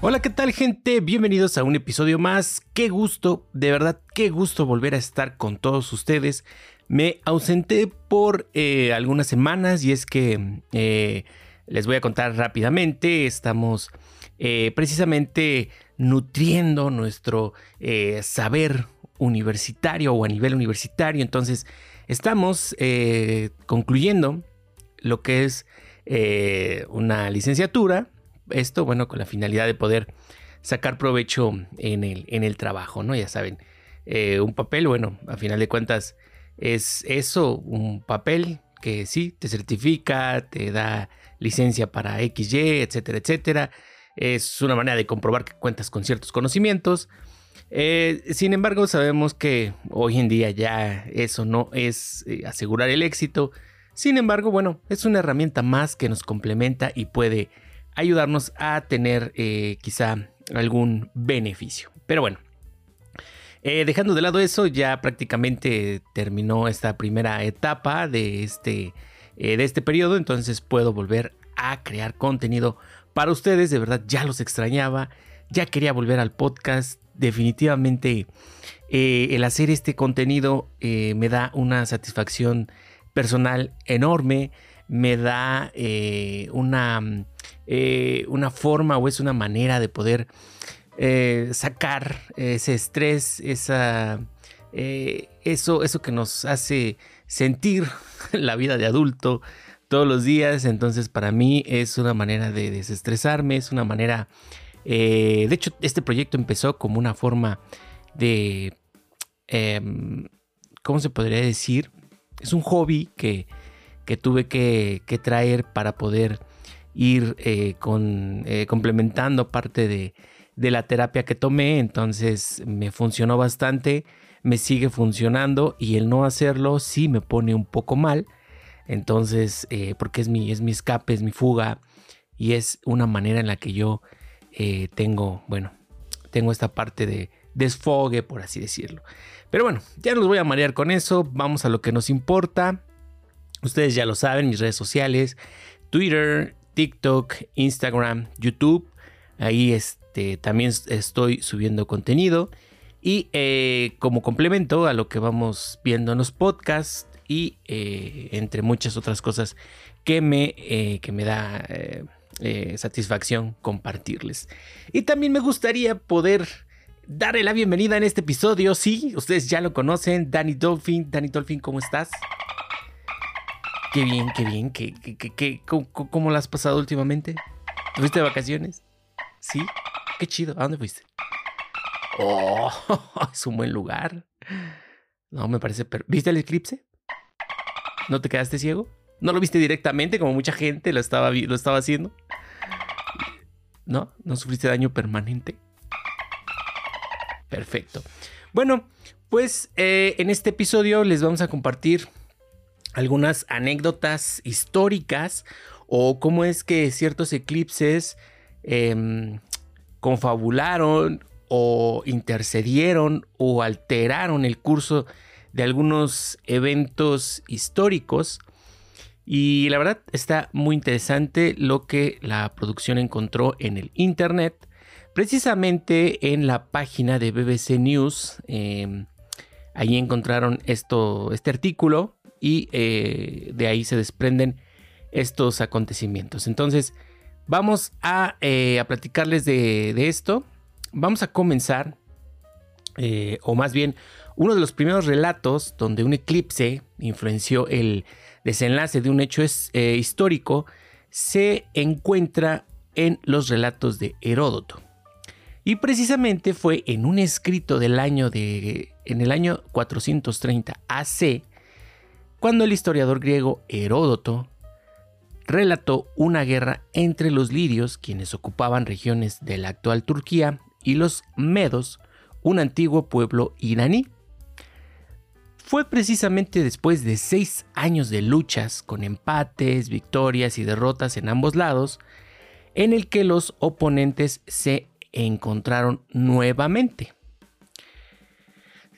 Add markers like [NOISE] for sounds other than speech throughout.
Hola, ¿qué tal gente? Bienvenidos a un episodio más. Qué gusto, de verdad, qué gusto volver a estar con todos ustedes. Me ausenté por eh, algunas semanas y es que eh, les voy a contar rápidamente. Estamos eh, precisamente nutriendo nuestro saber universitario o a nivel universitario. Entonces, estamos concluyendo lo que es una licenciatura esto, bueno, con la finalidad de poder sacar provecho en el, en el trabajo, ¿no? Ya saben, eh, un papel, bueno, a final de cuentas es eso, un papel que sí, te certifica, te da licencia para XY, etcétera, etcétera. Es una manera de comprobar que cuentas con ciertos conocimientos. Eh, sin embargo, sabemos que hoy en día ya eso no es eh, asegurar el éxito. Sin embargo, bueno, es una herramienta más que nos complementa y puede ayudarnos a tener eh, quizá algún beneficio. Pero bueno, eh, dejando de lado eso, ya prácticamente terminó esta primera etapa de este, eh, de este periodo, entonces puedo volver a crear contenido para ustedes. De verdad, ya los extrañaba, ya quería volver al podcast. Definitivamente el hacer este contenido me da una satisfacción personal enorme, me da una eh, una forma o es una manera de poder eh, sacar ese estrés, esa, eh, eso, eso que nos hace sentir [LAUGHS] la vida de adulto todos los días. Entonces para mí es una manera de desestresarme, es una manera... de hecho, este proyecto empezó como una forma de... Em, ¿Cómo se podría decir? Es un hobby que, que tuve que, traer para poder ir eh, con, eh, complementando parte de, la terapia que tomé, entonces me funcionó bastante, me sigue funcionando y el no hacerlo sí me pone un poco mal, entonces eh, porque es mi, es mi escape, es mi fuga y es una manera en la que yo tengo, bueno, tengo esta parte de desfogue, por así decirlo. Pero bueno, ya no los voy a marear con eso, vamos a lo que nos importa. Ustedes ya lo saben, mis redes sociales, Twitter, TikTok, Instagram, YouTube. Ahí este, también estoy subiendo contenido. Y eh, como complemento a lo que vamos viendo en los podcasts y eh, entre muchas otras cosas que me, eh, que me da satisfacción compartirles. Y también me gustaría poder darle la bienvenida en este episodio. Sí, ustedes ya lo conocen, Danny Dolphin. Danny Dolphin, ¿cómo estás? Qué bien, qué bien. ¿Qué, qué, cómo, la has pasado últimamente? ¿Tuviste vacaciones? ¿Sí? Qué chido. ¿A dónde fuiste? Oh, [LAUGHS] es un buen lugar. No, me parece... ¿Viste el eclipse? ¿No te quedaste ciego? ¿No lo viste directamente como mucha gente lo estaba, lo estaba haciendo? ¿No? ¿No sufriste daño permanente? Perfecto. Bueno, pues eh, en este episodio les vamos a compartir algunas anécdotas históricas o cómo es que ciertos eclipses em, confabularon o intercedieron o alteraron el curso de algunos eventos históricos. Y la verdad está muy interesante lo que la producción encontró en el Internet. Precisamente en la página de BBC News. Em, ahí encontraron esto, este artículo y eh, de ahí se desprenden estos acontecimientos. Entonces, vamos a, eh, platicarles de, esto. Vamos a comenzar, eh, o más bien, uno de los primeros relatos donde un eclipse influenció el desenlace de un hecho histórico se encuentra en los relatos de Heródoto. Y precisamente fue en un escrito del año de en el año 430 AC cuando el historiador griego Heródoto relató una guerra entre los lirios, quienes ocupaban regiones de la actual Turquía, y los medos, un antiguo pueblo iraní. Fue precisamente después de seis años de luchas con empates, victorias y derrotas en ambos lados, en el que los oponentes se encontraron nuevamente.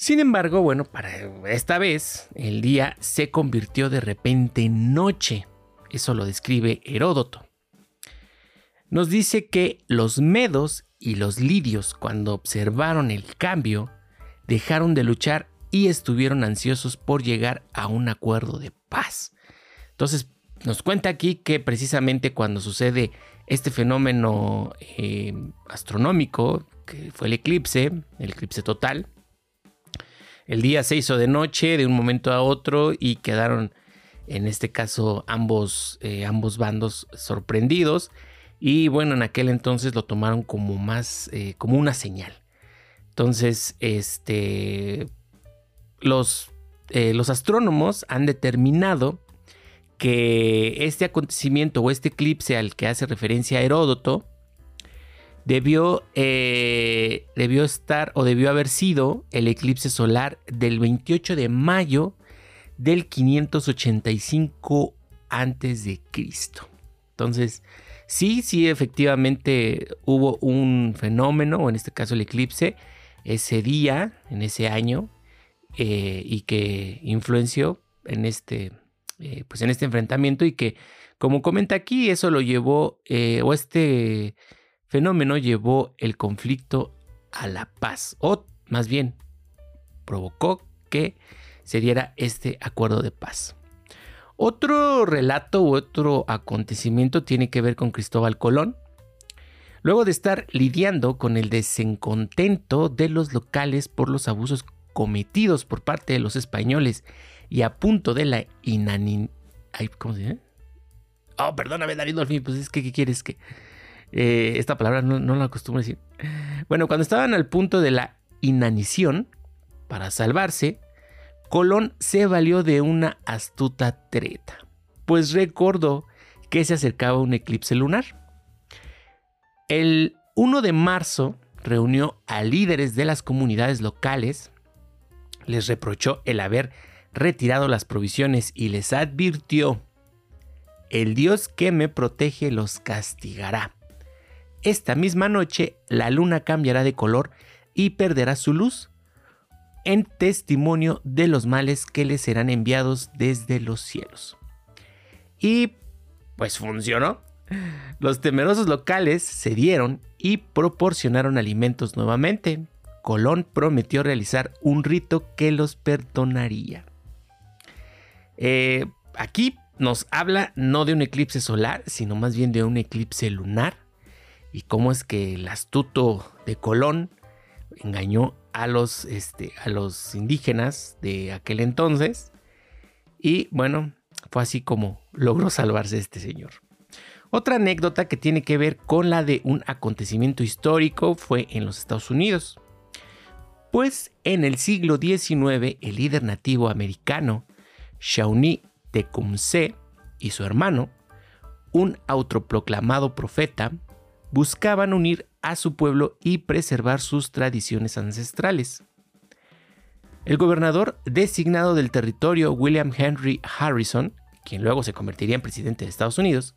Sin embargo, bueno, para esta vez el día se convirtió de repente en noche. Eso lo describe Heródoto. Nos dice que los medos y los lidios, cuando observaron el cambio, dejaron de luchar y estuvieron ansiosos por llegar a un acuerdo de paz. Entonces, nos cuenta aquí que precisamente cuando sucede este fenómeno eh, astronómico, que fue el eclipse, el eclipse total, el día se hizo de noche de un momento a otro y quedaron, en este caso, ambos, eh, ambos bandos sorprendidos. Y bueno, en aquel entonces lo tomaron como más, eh, como una señal. Entonces, este, los, los astrónomos han determinado que este acontecimiento o este eclipse al que hace referencia Heródoto debió, eh, debió estar o debió haber sido el eclipse solar del 28 de mayo del 585 antes de Cristo. Entonces, sí, sí, efectivamente hubo un fenómeno, o en este caso el eclipse, ese día, en ese año, eh, y que influenció en este eh, pues en este enfrentamiento y que, como comenta aquí, eso lo llevó, o este fenómeno llevó el conflicto a la paz, o más bien provocó que se diera este acuerdo de paz. Otro relato u otro acontecimiento tiene que ver con Cristóbal Colón. Luego de estar lidiando con el desencontento de los locales por los abusos cometidos por parte de los españoles y a punto de la inanin... ¿Cómo se dice? Oh, perdóname, fin, pues es que, ¿qué quieres que...? Eh, esta palabra no, no la acostumbro a decir. Bueno, cuando estaban al punto de la inanición, para salvarse, Colón se valió de una astuta treta, pues recordó que se acercaba un eclipse lunar. El 1 de marzo reunió a líderes de las comunidades locales, les reprochó el haber retirado las provisiones y les advirtió, el Dios que me protege los castigará. Esta misma noche la luna cambiará de color y perderá su luz, en testimonio de los males que le serán enviados desde los cielos. Y pues funcionó. Los temerosos locales cedieron y proporcionaron alimentos nuevamente. Colón prometió realizar un rito que los perdonaría. Eh, aquí nos habla no de un eclipse solar, sino más bien de un eclipse lunar. Y cómo es que el astuto de Colón engañó a los, este, a los indígenas de aquel entonces. Y bueno, fue así como logró salvarse este señor. Otra anécdota que tiene que ver con la de un acontecimiento histórico fue en los Estados Unidos. Pues en el siglo XIX el líder nativo americano Shawnee Tecumseh y su hermano, un autoproclamado profeta, buscaban unir a su pueblo y preservar sus tradiciones ancestrales. El gobernador designado del territorio, William Henry Harrison, quien luego se convertiría en presidente de Estados Unidos,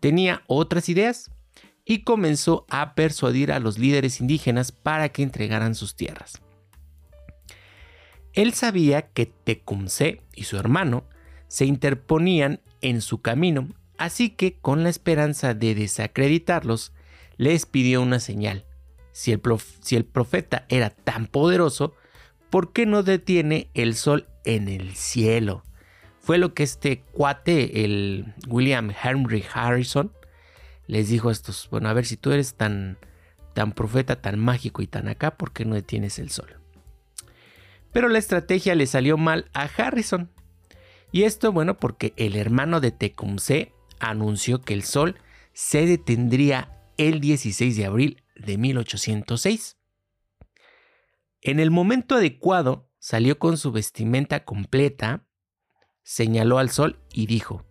tenía otras ideas y comenzó a persuadir a los líderes indígenas para que entregaran sus tierras. Él sabía que Tecumseh y su hermano se interponían en su camino, así que con la esperanza de desacreditarlos, les pidió una señal. Si el, si el profeta era tan poderoso, ¿por qué no detiene el sol en el cielo? Fue lo que este cuate, el William Henry Harrison, les dijo a estos, bueno, a ver si tú eres tan, tan profeta, tan mágico y tan acá, ¿por qué no detienes el sol? Pero la estrategia le salió mal a Harrison. Y esto, bueno, porque el hermano de Tecumseh anunció que el sol se detendría el 16 de abril de 1806. En el momento adecuado salió con su vestimenta completa, señaló al sol y dijo,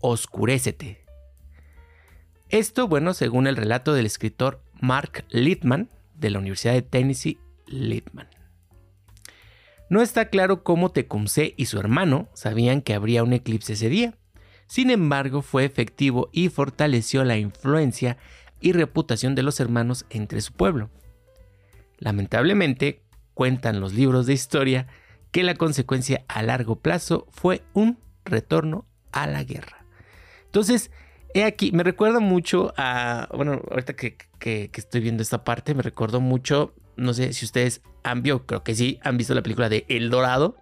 oscurécete. Esto, bueno, según el relato del escritor Mark Littman de la Universidad de Tennessee, Littman. No está claro cómo Tecumseh y su hermano sabían que habría un eclipse ese día. Sin embargo, fue efectivo y fortaleció la influencia y reputación de los hermanos entre su pueblo. Lamentablemente, cuentan los libros de historia que la consecuencia a largo plazo fue un retorno a la guerra. Entonces, he aquí, me recuerda mucho a, bueno, ahorita que, estoy viendo esta parte, me recordó mucho, no sé si ustedes han visto, creo que sí, han visto la película de El Dorado.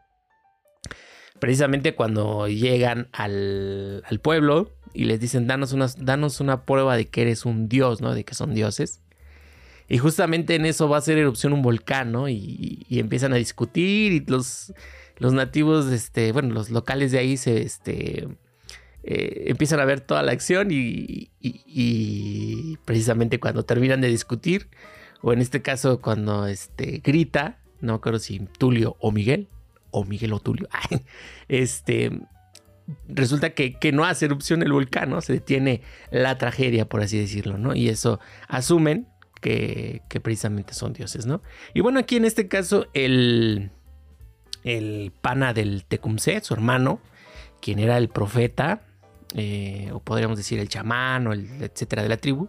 Precisamente cuando llegan al, pueblo y les dicen, danos una, danos una prueba de que eres un dios, ¿no? De que son dioses. Y justamente en eso va a ser erupción un volcán, ¿no? Y, empiezan a discutir y los, los nativos, este, bueno, los locales de ahí se, este, eh, empiezan a ver toda la acción y, precisamente cuando terminan de discutir, o en este caso cuando este, grita, no acuerdo si Tulio o Miguel, o Miguel o Tulio, [LAUGHS] este, resulta que, no hace erupción el volcán, ¿no? Se detiene la tragedia, por así decirlo, ¿no? Y eso asumen que, precisamente son dioses, ¿no? Y bueno, aquí en este caso, el, el pana del Tecumseh, su hermano, quien era el profeta, eh, o podríamos decir el chamán, o el etcétera de la tribu,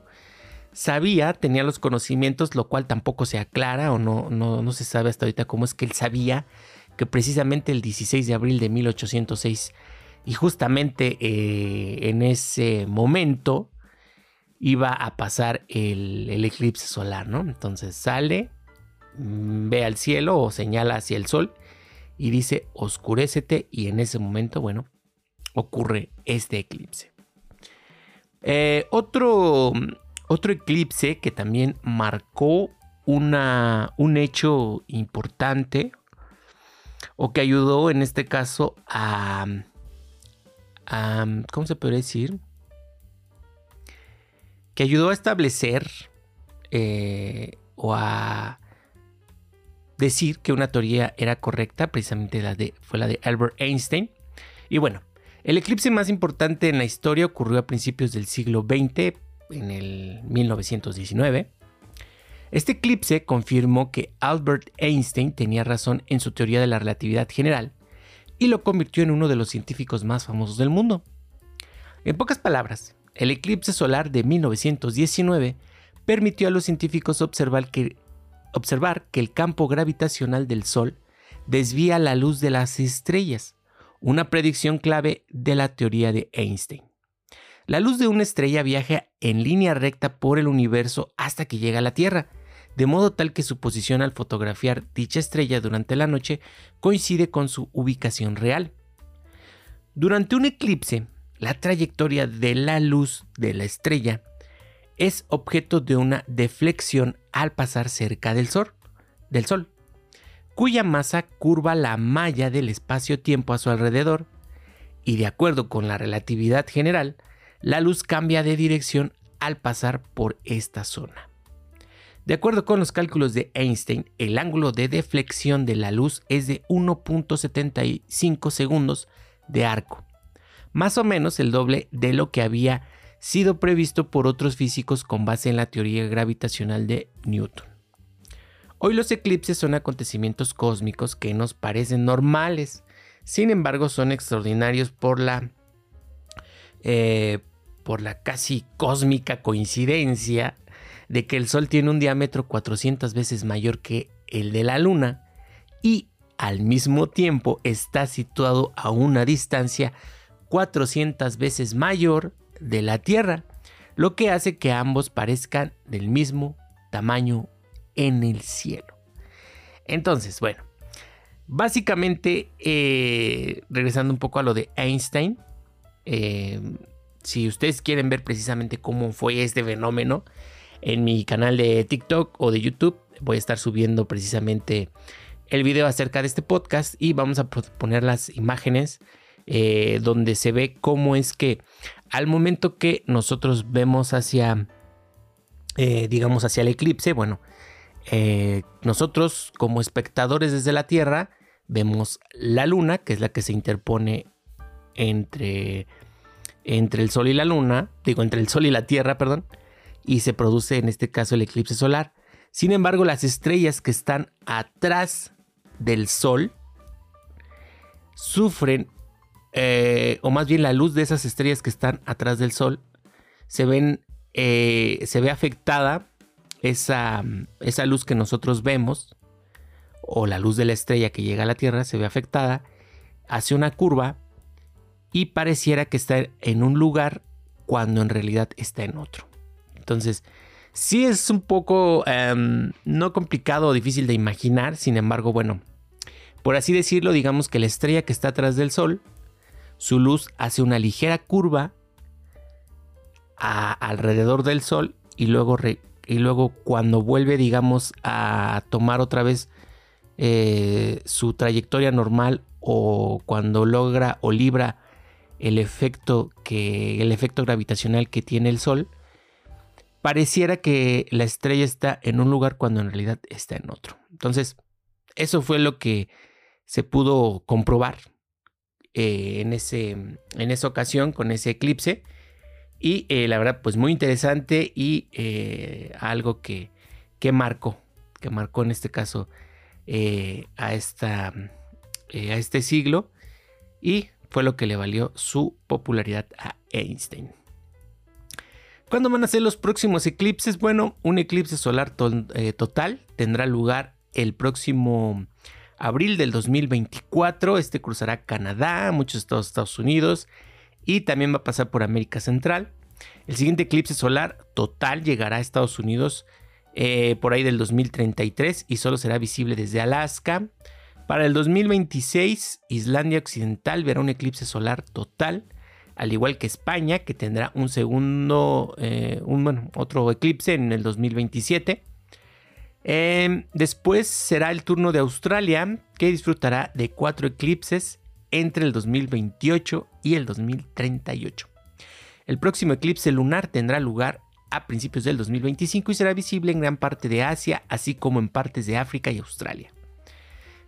sabía, tenía los conocimientos, lo cual tampoco se aclara o no, no, no se sabe hasta ahorita cómo es que él sabía que precisamente el 16 de abril de 1806 y justamente eh, en ese momento iba a pasar el, eclipse solar, ¿no? Entonces sale, mm, ve al cielo o señala hacia el sol y dice oscurécete y en ese momento, bueno, ocurre este eclipse. Eh, otro, otro eclipse que también marcó una, un hecho importante o que ayudó en este caso a ¿cómo se puede decir? Que ayudó a establecer eh, o a decir que una teoría era correcta, precisamente la de, fue la de Albert Einstein. Y bueno, el eclipse más importante en la historia ocurrió a principios del siglo XX, en el 1919. Este eclipse confirmó que Albert Einstein tenía razón en su teoría de la relatividad general y lo convirtió en uno de los científicos más famosos del mundo. En pocas palabras, el eclipse solar de 1919 permitió a los científicos observar que, observar que el campo gravitacional del Sol desvía la luz de las estrellas, una predicción clave de la teoría de Einstein. La luz de una estrella viaja en línea recta por el universo hasta que llega a la Tierra, de modo tal que su posición al fotografiar dicha estrella durante la noche coincide con su ubicación real. Durante un eclipse, la trayectoria de la luz de la estrella es objeto de una deflexión al pasar cerca del Sol, cuya masa curva la malla del espacio-tiempo a su alrededor, y de acuerdo con la relatividad general, la luz cambia de dirección al pasar por esta zona. De acuerdo con los cálculos de Einstein, el ángulo de deflexión de la luz es de 1.75 segundos de arco, más o menos el doble de lo que había sido previsto por otros físicos con base en la teoría gravitacional de Newton. Hoy los eclipses son acontecimientos cósmicos que nos parecen normales, sin embargo son extraordinarios por la, eh, por la casi cósmica coincidencia de que el Sol tiene un diámetro 400 veces mayor que el de la Luna y al mismo tiempo está situado a una distancia 400 veces mayor de la Tierra, lo que hace que ambos parezcan del mismo tamaño en el cielo. Entonces, bueno, básicamente, eh, regresando un poco a lo de Einstein, eh, si ustedes quieren ver precisamente cómo fue este fenómeno, en mi canal de TikTok o de YouTube. Voy a estar subiendo precisamente el video acerca de este podcast y vamos a poner las imágenes eh, donde se ve cómo es que al momento que nosotros vemos hacia, eh, digamos, hacia el eclipse, bueno, eh, nosotros como espectadores desde la Tierra vemos la luna, que es la que se interpone entre, entre el Sol y la luna, digo, entre el Sol y la Tierra, perdón y se produce en este caso el eclipse solar. Sin embargo, las estrellas que están atrás del Sol sufren, eh, o más bien la luz de esas estrellas que están atrás del Sol, se, ven, eh, se ve afectada esa, esa luz que nosotros vemos, o la luz de la estrella que llega a la Tierra, se ve afectada, hace una curva y pareciera que está en un lugar cuando en realidad está en otro. Entonces, sí es un poco em, no complicado o difícil de imaginar, sin embargo, bueno, por así decirlo, digamos que la estrella que está atrás del Sol, su luz hace una ligera curva alrededor del Sol y luego, y luego cuando vuelve, digamos, a tomar otra vez eh, su trayectoria normal o cuando logra o libra el efecto que el efecto gravitacional que tiene el Sol, pareciera que la estrella está en un lugar cuando en realidad está en otro. Entonces, eso fue lo que se pudo comprobar eh, en, ese, en esa ocasión con ese eclipse. Y eh, la verdad, pues muy interesante y eh, algo que, que marcó, que marcó en este caso a, esta, a este siglo. Y fue lo que le valió su popularidad a Einstein. ¿Cuándo van a ser los próximos eclipses? Bueno, un eclipse solar total tendrá lugar el próximo abril del 2024. Este cruzará Canadá, muchos estados de Estados Unidos y también va a pasar por América Central. El siguiente eclipse solar total llegará a Estados Unidos eh, por ahí del 2033 y solo será visible desde Alaska. Para el 2026, Islandia Occidental verá un eclipse solar total, al igual que España, que tendrá un segundo, eh, un, otro eclipse en el 2027. Em, después será el turno de Australia, que disfrutará de cuatro eclipses entre el 2028 y el 2038. El próximo eclipse lunar tendrá lugar a principios del 2025 y será visible en gran parte de Asia, así como en partes de África y Australia.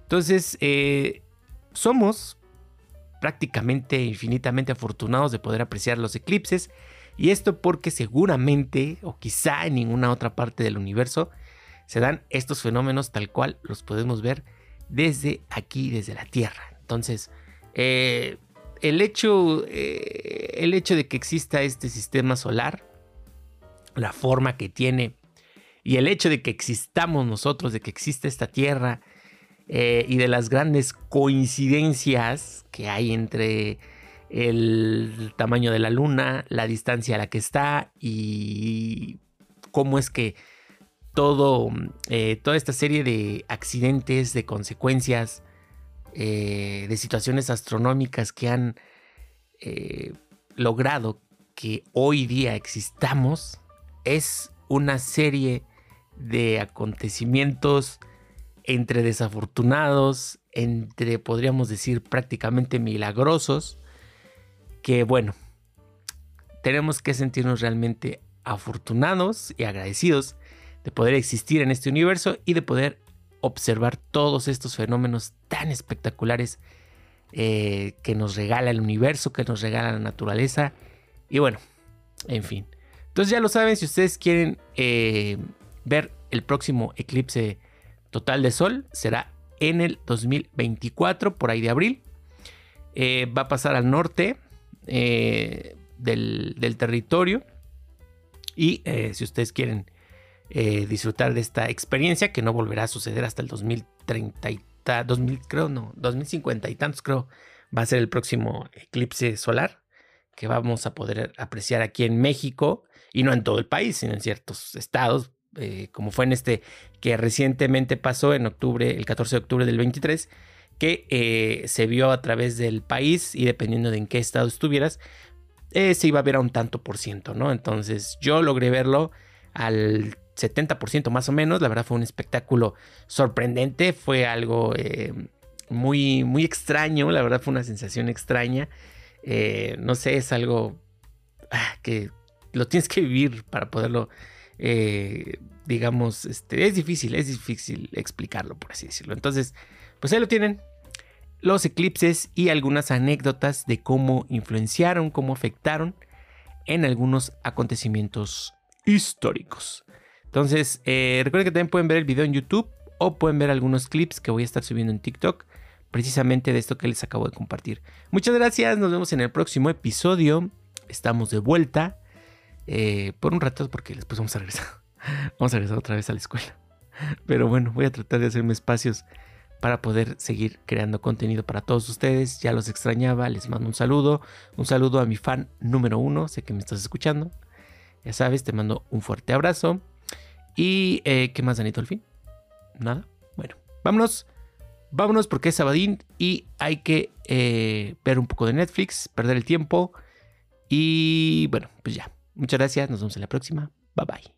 Entonces, eh, somos prácticamente infinitamente afortunados de poder apreciar los eclipses, y esto porque seguramente, o quizá en ninguna otra parte del universo, se dan estos fenómenos tal cual los podemos ver desde aquí, desde la Tierra. Entonces, eh, el, hecho, eh, el hecho de que exista este sistema solar, la forma que tiene, y el hecho de que existamos nosotros, de que exista esta Tierra, eh, y de las grandes coincidencias que hay entre el tamaño de la Luna, la distancia a la que está y cómo es que todo, eh, toda esta serie de accidentes, de consecuencias, eh, de situaciones astronómicas que han logrado que hoy día existamos, es una serie de acontecimientos entre desafortunados, entre, podríamos decir, prácticamente milagrosos, que bueno, tenemos que sentirnos realmente afortunados y agradecidos de poder existir en este universo y de poder observar todos estos fenómenos tan espectaculares eh, que nos regala el universo, que nos regala la naturaleza. Y bueno, en fin. Entonces ya lo saben, si ustedes quieren eh, ver el próximo eclipse total de sol, será en el 2024, por ahí de abril. Eh, va a pasar al norte del, del, territorio. Y si ustedes quieren eh, disfrutar de esta experiencia que no volverá a suceder hasta el 2030 y 2000 creo no 2050 y tantos creo va a ser el próximo eclipse solar que vamos a poder apreciar aquí en México y no en todo el país sino en ciertos estados eh, como fue en este que recientemente pasó en octubre el 14 de octubre del 23 que eh, se vio a través del país y dependiendo de en qué estado estuvieras se iba a ver a un tanto por ciento, ¿no? Entonces yo logré verlo al 70% más o menos. La verdad fue un espectáculo sorprendente, fue algo eh, muy, muy extraño, la verdad fue una sensación extraña. Eh, no sé, es algo ah, que lo tienes que vivir para poderlo, eh, digamos, este, es difícil, es difícil explicarlo, por así decirlo. Entonces, pues ahí lo tienen. Los eclipses y algunas anécdotas de cómo influenciaron, cómo afectaron en algunos acontecimientos históricos. Entonces, eh, recuerden que también pueden ver el video en YouTube o pueden ver algunos clips que voy a estar subiendo en TikTok, precisamente de esto que les acabo de compartir. Muchas gracias, nos vemos en el próximo episodio. Estamos de vuelta eh, por un rato porque después vamos a regresar. [LAUGHS] Vamos a regresar otra vez a la escuela. [LAUGHS] Pero bueno, voy a tratar de hacerme espacios para poder seguir creando contenido para todos ustedes. Ya los extrañaba, les mando un saludo. Un saludo a mi fan número uno, sé que me estás escuchando. Ya sabes, te mando un fuerte abrazo. ¿Y eh, qué más, Danito, al fin? Nada. Bueno, vámonos. Vámonos porque es sabadín y hay que eh, ver un poco de Netflix, perder el tiempo. Y bueno, pues ya. Muchas gracias. Nos vemos en la próxima. Bye bye.